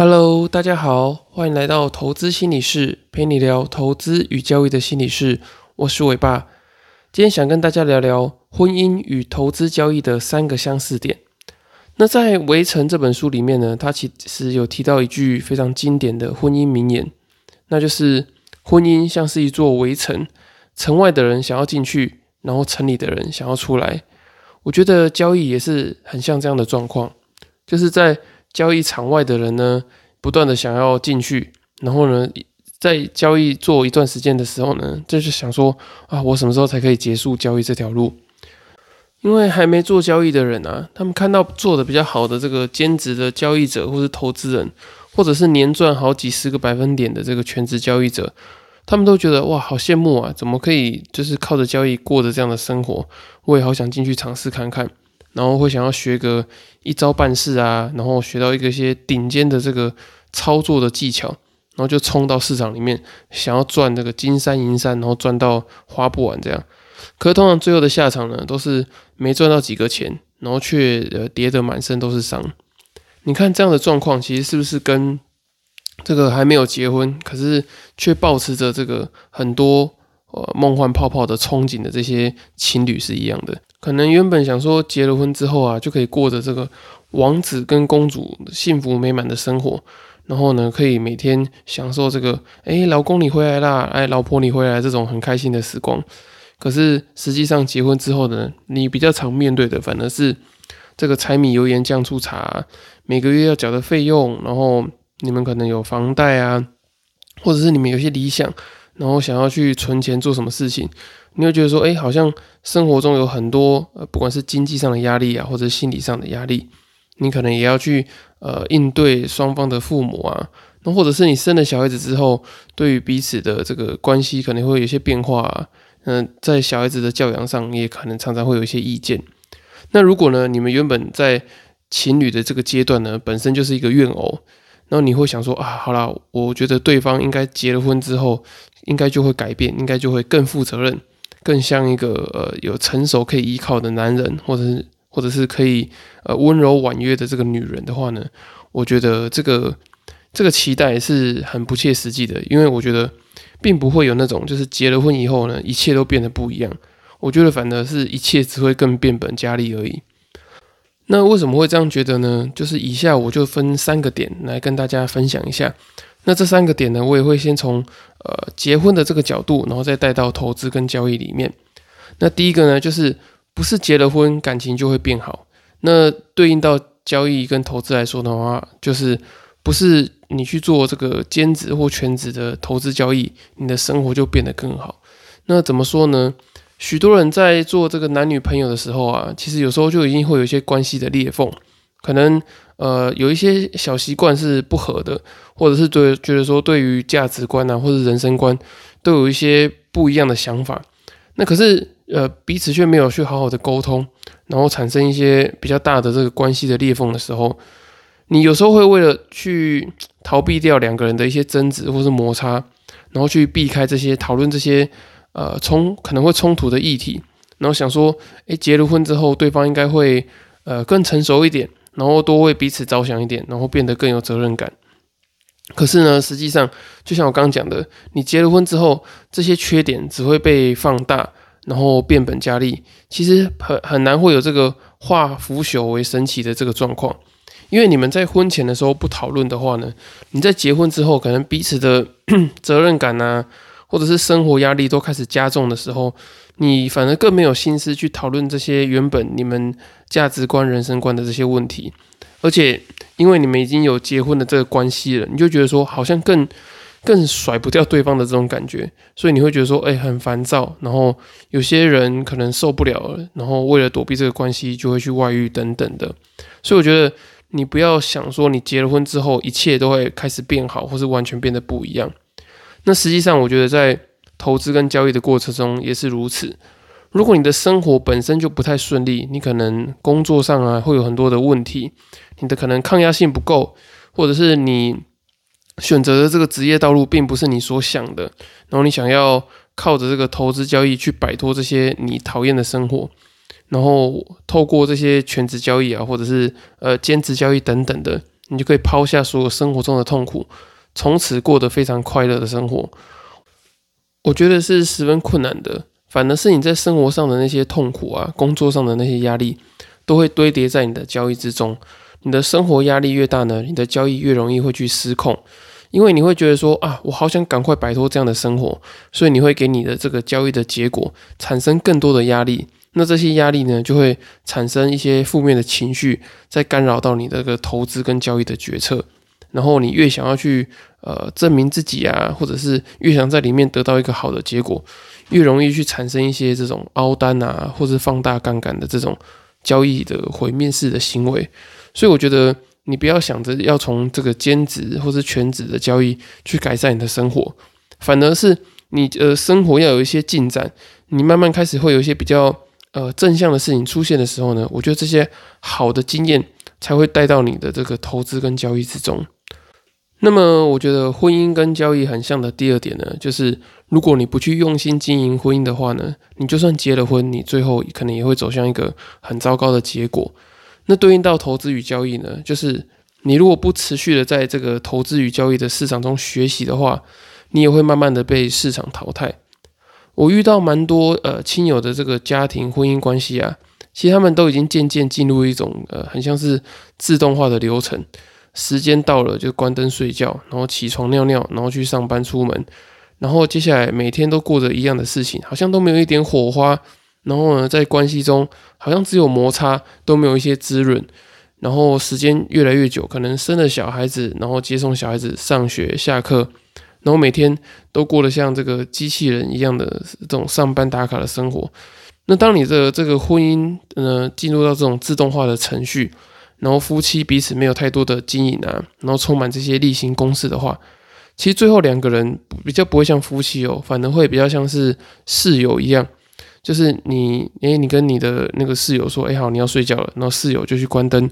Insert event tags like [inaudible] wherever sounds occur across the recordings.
Hello，大家好，欢迎来到投资心理室，陪你聊投资与交易的心理室。我是伟爸，今天想跟大家聊聊婚姻与投资交易的三个相似点。那在《围城》这本书里面呢，它其实有提到一句非常经典的婚姻名言，那就是婚姻像是一座围城，城外的人想要进去，然后城里的人想要出来。我觉得交易也是很像这样的状况，就是在交易场外的人呢，不断的想要进去，然后呢，在交易做一段时间的时候呢，就是想说啊，我什么时候才可以结束交易这条路？因为还没做交易的人啊，他们看到做的比较好的这个兼职的交易者，或是投资人，或者是年赚好几十个百分点的这个全职交易者，他们都觉得哇，好羡慕啊，怎么可以就是靠着交易过着这样的生活？我也好想进去尝试看看。然后会想要学个一招半式啊，然后学到一个些顶尖的这个操作的技巧，然后就冲到市场里面，想要赚那个金山银山，然后赚到花不完这样。可是通常最后的下场呢，都是没赚到几个钱，然后却呃跌得满身都是伤。你看这样的状况，其实是不是跟这个还没有结婚，可是却保持着这个很多呃梦幻泡泡的憧憬的这些情侣是一样的？可能原本想说结了婚之后啊，就可以过着这个王子跟公主幸福美满的生活，然后呢，可以每天享受这个哎，老公你回来啦，哎，老婆你回来这种很开心的时光。可是实际上结婚之后呢，你比较常面对的反而是这个柴米油盐酱醋茶，每个月要缴的费用，然后你们可能有房贷啊，或者是你们有些理想，然后想要去存钱做什么事情。你会觉得说，哎，好像生活中有很多，呃，不管是经济上的压力啊，或者心理上的压力，你可能也要去，呃，应对双方的父母啊，那或者是你生了小孩子之后，对于彼此的这个关系可能会有一些变化啊，嗯，在小孩子的教养上，也可能常常会有一些意见。那如果呢，你们原本在情侣的这个阶段呢，本身就是一个怨偶，然后你会想说，啊，好啦，我觉得对方应该结了婚之后，应该就会改变，应该就会更负责任。更像一个呃有成熟可以依靠的男人，或者是或者是可以呃温柔婉约的这个女人的话呢，我觉得这个这个期待是很不切实际的，因为我觉得并不会有那种就是结了婚以后呢，一切都变得不一样。我觉得反而是一切只会更变本加厉而已。那为什么会这样觉得呢？就是以下我就分三个点来跟大家分享一下。那这三个点呢，我也会先从呃结婚的这个角度，然后再带到投资跟交易里面。那第一个呢，就是不是结了婚感情就会变好。那对应到交易跟投资来说的话，就是不是你去做这个兼职或全职的投资交易，你的生活就变得更好。那怎么说呢？许多人在做这个男女朋友的时候啊，其实有时候就已经会有一些关系的裂缝，可能。呃，有一些小习惯是不合的，或者是对觉得说对于价值观啊，或者人生观都有一些不一样的想法。那可是呃，彼此却没有去好好的沟通，然后产生一些比较大的这个关系的裂缝的时候，你有时候会为了去逃避掉两个人的一些争执或是摩擦，然后去避开这些讨论这些呃冲可能会冲突的议题，然后想说，诶，结了婚之后，对方应该会呃更成熟一点。然后多为彼此着想一点，然后变得更有责任感。可是呢，实际上就像我刚刚讲的，你结了婚之后，这些缺点只会被放大，然后变本加厉。其实很很难会有这个化腐朽为神奇的这个状况，因为你们在婚前的时候不讨论的话呢，你在结婚之后，可能彼此的 [clears throat] 责任感啊，或者是生活压力都开始加重的时候。你反而更没有心思去讨论这些原本你们价值观、人生观的这些问题，而且因为你们已经有结婚的这个关系了，你就觉得说好像更更甩不掉对方的这种感觉，所以你会觉得说，哎，很烦躁。然后有些人可能受不了了，然后为了躲避这个关系，就会去外遇等等的。所以我觉得你不要想说你结了婚之后一切都会开始变好，或是完全变得不一样。那实际上，我觉得在投资跟交易的过程中也是如此。如果你的生活本身就不太顺利，你可能工作上啊会有很多的问题，你的可能抗压性不够，或者是你选择的这个职业道路并不是你所想的，然后你想要靠着这个投资交易去摆脱这些你讨厌的生活，然后透过这些全职交易啊，或者是呃兼职交易等等的，你就可以抛下所有生活中的痛苦，从此过得非常快乐的生活。我觉得是十分困难的，反而是你在生活上的那些痛苦啊，工作上的那些压力，都会堆叠在你的交易之中。你的生活压力越大呢，你的交易越容易会去失控，因为你会觉得说啊，我好想赶快摆脱这样的生活，所以你会给你的这个交易的结果产生更多的压力。那这些压力呢，就会产生一些负面的情绪，在干扰到你这个投资跟交易的决策。然后你越想要去呃证明自己啊，或者是越想在里面得到一个好的结果，越容易去产生一些这种凹单啊，或者放大杠杆的这种交易的毁灭式的行为。所以我觉得你不要想着要从这个兼职或是全职的交易去改善你的生活，反而是你呃生活要有一些进展，你慢慢开始会有一些比较。呃，正向的事情出现的时候呢，我觉得这些好的经验才会带到你的这个投资跟交易之中。那么，我觉得婚姻跟交易很像的第二点呢，就是如果你不去用心经营婚姻的话呢，你就算结了婚，你最后可能也会走向一个很糟糕的结果。那对应到投资与交易呢，就是你如果不持续的在这个投资与交易的市场中学习的话，你也会慢慢的被市场淘汰。我遇到蛮多呃亲友的这个家庭婚姻关系啊，其实他们都已经渐渐进入一种呃很像是自动化的流程，时间到了就关灯睡觉，然后起床尿尿，然后去上班出门，然后接下来每天都过着一样的事情，好像都没有一点火花，然后呢在关系中好像只有摩擦，都没有一些滋润，然后时间越来越久，可能生了小孩子，然后接送小孩子上学下课。然后每天都过得像这个机器人一样的这种上班打卡的生活。那当你的这个婚姻呃进入到这种自动化的程序，然后夫妻彼此没有太多的经营啊，然后充满这些例行公事的话，其实最后两个人比较不会像夫妻哦，反而会比较像是室友一样。就是你，诶，你跟你的那个室友说，哎好，你要睡觉了，然后室友就去关灯，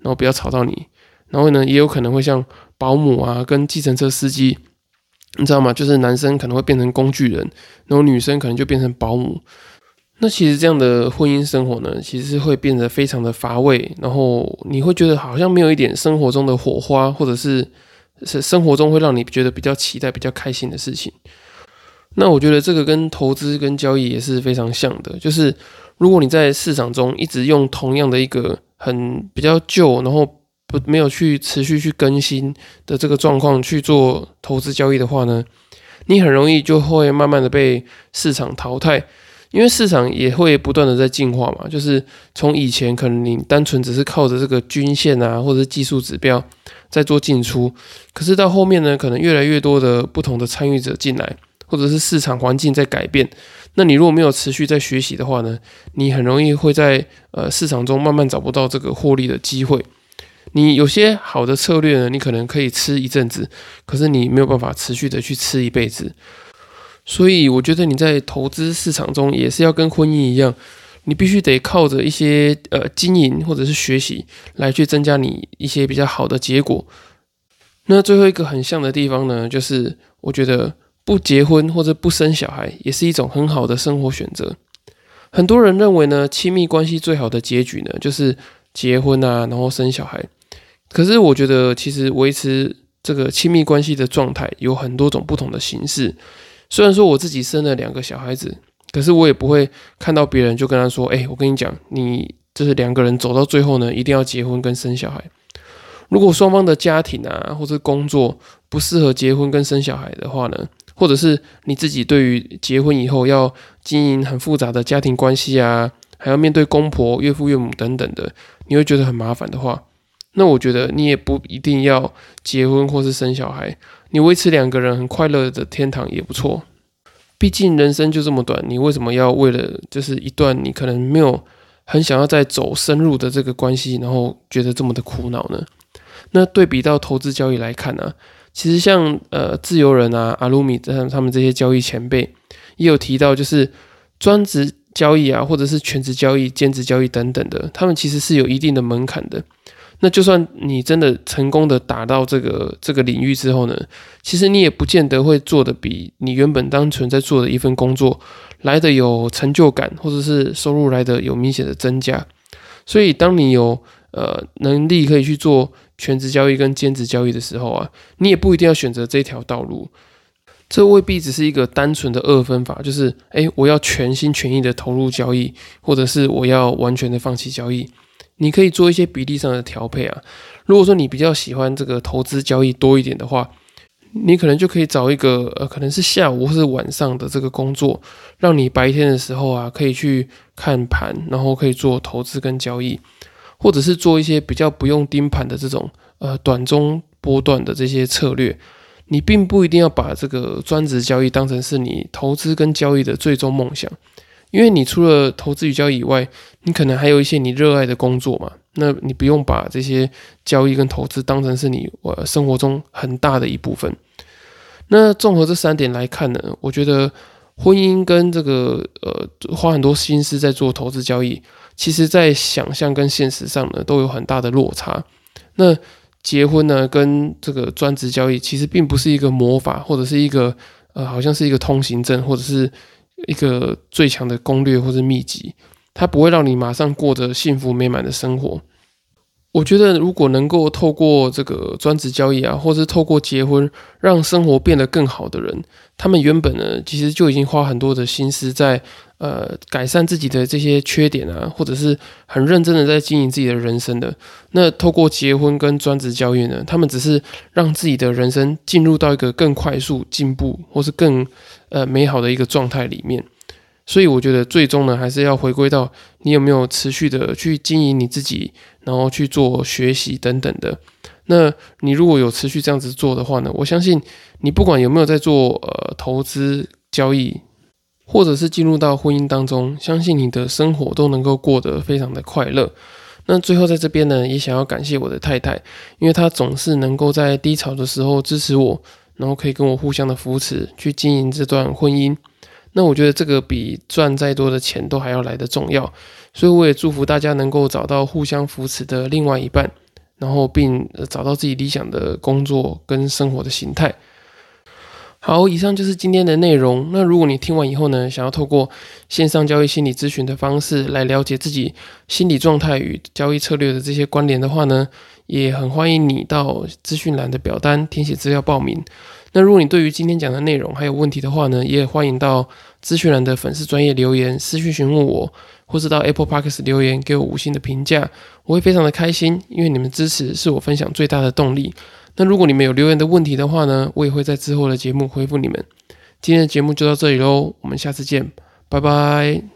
然后不要吵到你。然后呢，也有可能会像保姆啊，跟计程车司机。你知道吗？就是男生可能会变成工具人，然后女生可能就变成保姆。那其实这样的婚姻生活呢，其实会变得非常的乏味，然后你会觉得好像没有一点生活中的火花，或者是是生活中会让你觉得比较期待、比较开心的事情。那我觉得这个跟投资跟交易也是非常像的，就是如果你在市场中一直用同样的一个很比较旧，然后不没有去持续去更新的这个状况去做投资交易的话呢，你很容易就会慢慢的被市场淘汰，因为市场也会不断的在进化嘛。就是从以前可能你单纯只是靠着这个均线啊，或者是技术指标在做进出，可是到后面呢，可能越来越多的不同的参与者进来，或者是市场环境在改变，那你如果没有持续在学习的话呢，你很容易会在呃市场中慢慢找不到这个获利的机会。你有些好的策略呢，你可能可以吃一阵子，可是你没有办法持续的去吃一辈子。所以我觉得你在投资市场中也是要跟婚姻一样，你必须得靠着一些呃经营或者是学习来去增加你一些比较好的结果。那最后一个很像的地方呢，就是我觉得不结婚或者不生小孩也是一种很好的生活选择。很多人认为呢，亲密关系最好的结局呢，就是结婚啊，然后生小孩。可是我觉得，其实维持这个亲密关系的状态有很多种不同的形式。虽然说我自己生了两个小孩子，可是我也不会看到别人就跟他说：“哎，我跟你讲，你就是两个人走到最后呢，一定要结婚跟生小孩。”如果双方的家庭啊，或者工作不适合结婚跟生小孩的话呢，或者是你自己对于结婚以后要经营很复杂的家庭关系啊，还要面对公婆、岳父岳母等等的，你会觉得很麻烦的话。那我觉得你也不一定要结婚或是生小孩，你维持两个人很快乐的天堂也不错。毕竟人生就这么短，你为什么要为了就是一段你可能没有很想要再走深入的这个关系，然后觉得这么的苦恼呢？那对比到投资交易来看呢，其实像呃自由人啊、阿鲁米这他们这些交易前辈也有提到，就是专职交易啊，或者是全职交易、兼职交易等等的，他们其实是有一定的门槛的。那就算你真的成功的打到这个这个领域之后呢，其实你也不见得会做的比你原本单纯在做的一份工作来的有成就感，或者是收入来的有明显的增加。所以，当你有呃能力可以去做全职交易跟兼职交易的时候啊，你也不一定要选择这条道路。这未必只是一个单纯的二分法，就是诶，我要全心全意的投入交易，或者是我要完全的放弃交易。你可以做一些比例上的调配啊。如果说你比较喜欢这个投资交易多一点的话，你可能就可以找一个呃，可能是下午或是晚上的这个工作，让你白天的时候啊，可以去看盘，然后可以做投资跟交易，或者是做一些比较不用盯盘的这种呃短中波段的这些策略。你并不一定要把这个专职交易当成是你投资跟交易的最终梦想，因为你除了投资与交易以外，你可能还有一些你热爱的工作嘛。那你不用把这些交易跟投资当成是你呃生活中很大的一部分。那综合这三点来看呢，我觉得婚姻跟这个呃花很多心思在做投资交易，其实在想象跟现实上呢都有很大的落差。那结婚呢，跟这个专职交易其实并不是一个魔法，或者是一个呃，好像是一个通行证，或者是一个最强的攻略或者秘籍，它不会让你马上过着幸福美满的生活。我觉得，如果能够透过这个专职交易啊，或是透过结婚让生活变得更好的人，他们原本呢，其实就已经花很多的心思在呃改善自己的这些缺点啊，或者是很认真的在经营自己的人生的。那透过结婚跟专职交易呢，他们只是让自己的人生进入到一个更快速进步，或是更呃美好的一个状态里面。所以我觉得最终呢，还是要回归到你有没有持续的去经营你自己，然后去做学习等等的。那你如果有持续这样子做的话呢，我相信你不管有没有在做呃投资交易，或者是进入到婚姻当中，相信你的生活都能够过得非常的快乐。那最后在这边呢，也想要感谢我的太太，因为她总是能够在低潮的时候支持我，然后可以跟我互相的扶持，去经营这段婚姻。那我觉得这个比赚再多的钱都还要来的重要，所以我也祝福大家能够找到互相扶持的另外一半，然后并找到自己理想的工作跟生活的形态。好，以上就是今天的内容。那如果你听完以后呢，想要透过线上交易心理咨询的方式来了解自己心理状态与交易策略的这些关联的话呢，也很欢迎你到资讯栏的表单填写资料报名。那如果你对于今天讲的内容还有问题的话呢，也欢迎到资讯栏的粉丝专业留言私讯询问我，或是到 Apple Parks 留言给我五星的评价，我会非常的开心，因为你们支持是我分享最大的动力。那如果你们有留言的问题的话呢，我也会在之后的节目回复你们。今天的节目就到这里喽，我们下次见，拜拜。